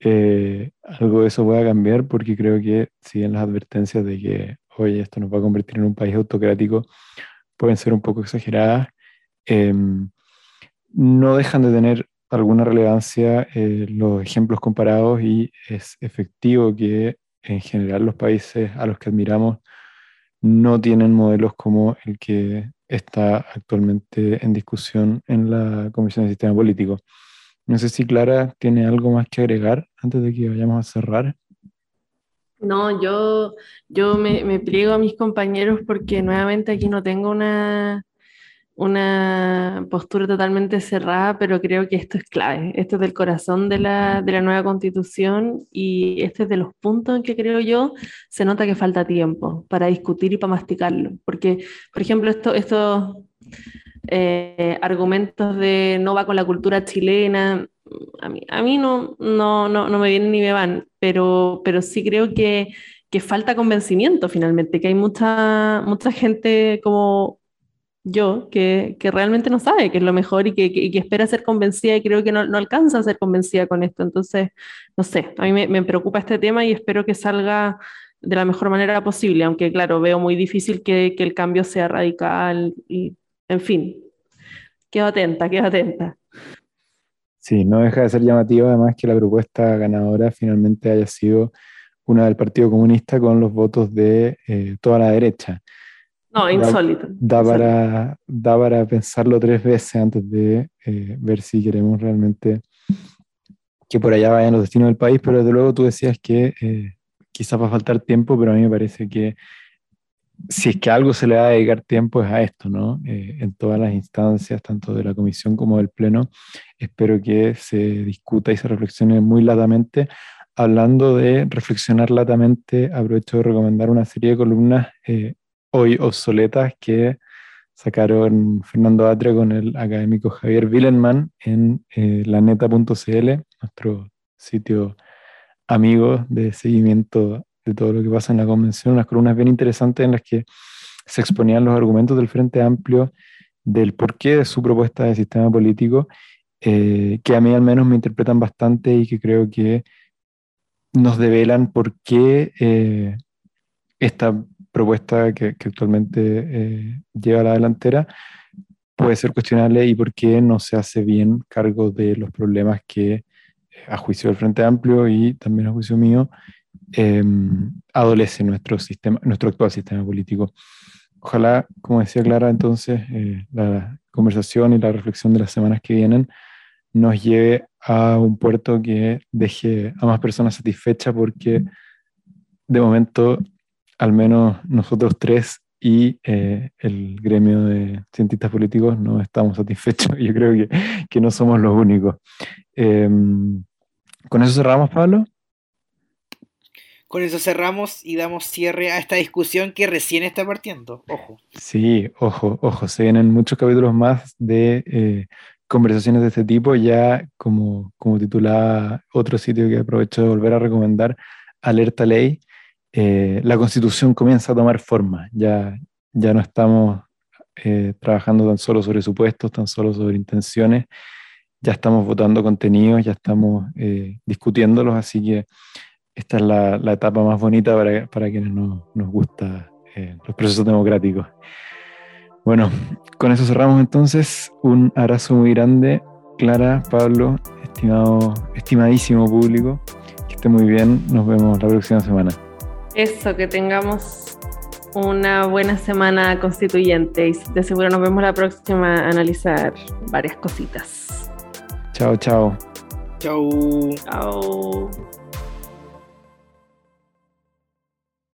eh, algo de eso pueda cambiar porque creo que siguen las advertencias de que, oye, esto nos va a convertir en un país autocrático, pueden ser un poco exageradas. Em, no dejan de tener alguna relevancia eh, los ejemplos comparados y es efectivo que en general los países a los que admiramos no tienen modelos como el que está actualmente en discusión en la Comisión de Sistema Político. No sé si Clara tiene algo más que agregar antes de que vayamos a cerrar. No, yo, yo me, me pliego a mis compañeros porque nuevamente aquí no tengo una, una postura totalmente cerrada, pero creo que esto es clave. Esto es del corazón de la, de la, nueva constitución y este es de los puntos en que creo yo se nota que falta tiempo para discutir y para masticarlo. Porque, por ejemplo, esto, estos eh, argumentos de no va con la cultura chilena, a mí, a mí no, no, no, no, me vienen ni me van, pero, pero sí creo que, que falta convencimiento finalmente, que hay mucha, mucha gente como yo que, que, realmente no sabe qué es lo mejor y que, que, espera ser convencida y creo que no, no, alcanza a ser convencida con esto. Entonces, no sé, a mí me, me, preocupa este tema y espero que salga de la mejor manera posible, aunque claro, veo muy difícil que, el cambio sea radical y, en fin, quedo atenta, quedo atenta. Sí, no deja de ser llamativo además que la propuesta ganadora finalmente haya sido una del Partido Comunista con los votos de eh, toda la derecha. No, insólito. Da, Para, da para pensarlo tres veces antes de eh, ver si queremos realmente que por allá vayan los destinos del país, pero desde luego tú decías que eh, quizás va a faltar tiempo, pero a mí me parece que si es que algo se le va a dedicar tiempo es a esto, ¿no? Eh, en todas las instancias, tanto de la comisión como del pleno, espero que se discuta y se reflexione muy latamente. Hablando de reflexionar latamente, aprovecho de recomendar una serie de columnas hoy obsoletas que sacaron Fernando Atria con el académico Javier Willenman en eh, laneta.cl, nuestro sitio amigo de seguimiento de todo lo que pasa en la convención, unas columnas bien interesantes en las que se exponían los argumentos del Frente Amplio del porqué de su propuesta de sistema político, eh, que a mí al menos me interpretan bastante y que creo que nos develan por qué eh, esta propuesta que, actualmente eh, lleva a la delantera puede ser cuestionable y por qué no se hace bien cargo de los problemas que, eh, a juicio del Frente Amplio y también a juicio mío, em, adolece nuestro, sistema, nuestro actual sistema político. Ojalá, como decía Clara, entonces eh, la conversación y la reflexión de las semanas que vienen nos lleve a un puerto que deje a más personas satisfechas porque de momento al menos nosotros tres y eh, el gremio de cientistas políticos no estamos satisfechos. Yo creo que, que no somos los únicos. Em, ¿Con eso cerramos, Pablo? Con eso cerramos y damos cierre a esta discusión que recién está partiendo. Ojo. Sí, ojo, ojo. Se vienen muchos capítulos más de eh, conversaciones de este tipo, ya como, como titulaba otro sitio que aprovecho de volver a recomendar, Alerta Ley eh, la constitución comienza a tomar forma. Ya, ya no estamos eh, trabajando tan solo sobre supuestos, tan solo sobre intenciones, ya estamos votando contenidos, ya estamos eh, discutiéndolos, así que esta es la, la etapa más bonita para, para quienes nos, nos gustan los procesos democráticos. Bueno, con eso cerramos entonces. Un abrazo muy grande, Clara, Pablo, estimado, estimadísimo público. Que esté muy bien. Nos vemos la próxima semana. Eso, que tengamos una buena semana constituyente y de seguro nos vemos la próxima a analizar varias cositas. Chao, chao. Chau. Chao.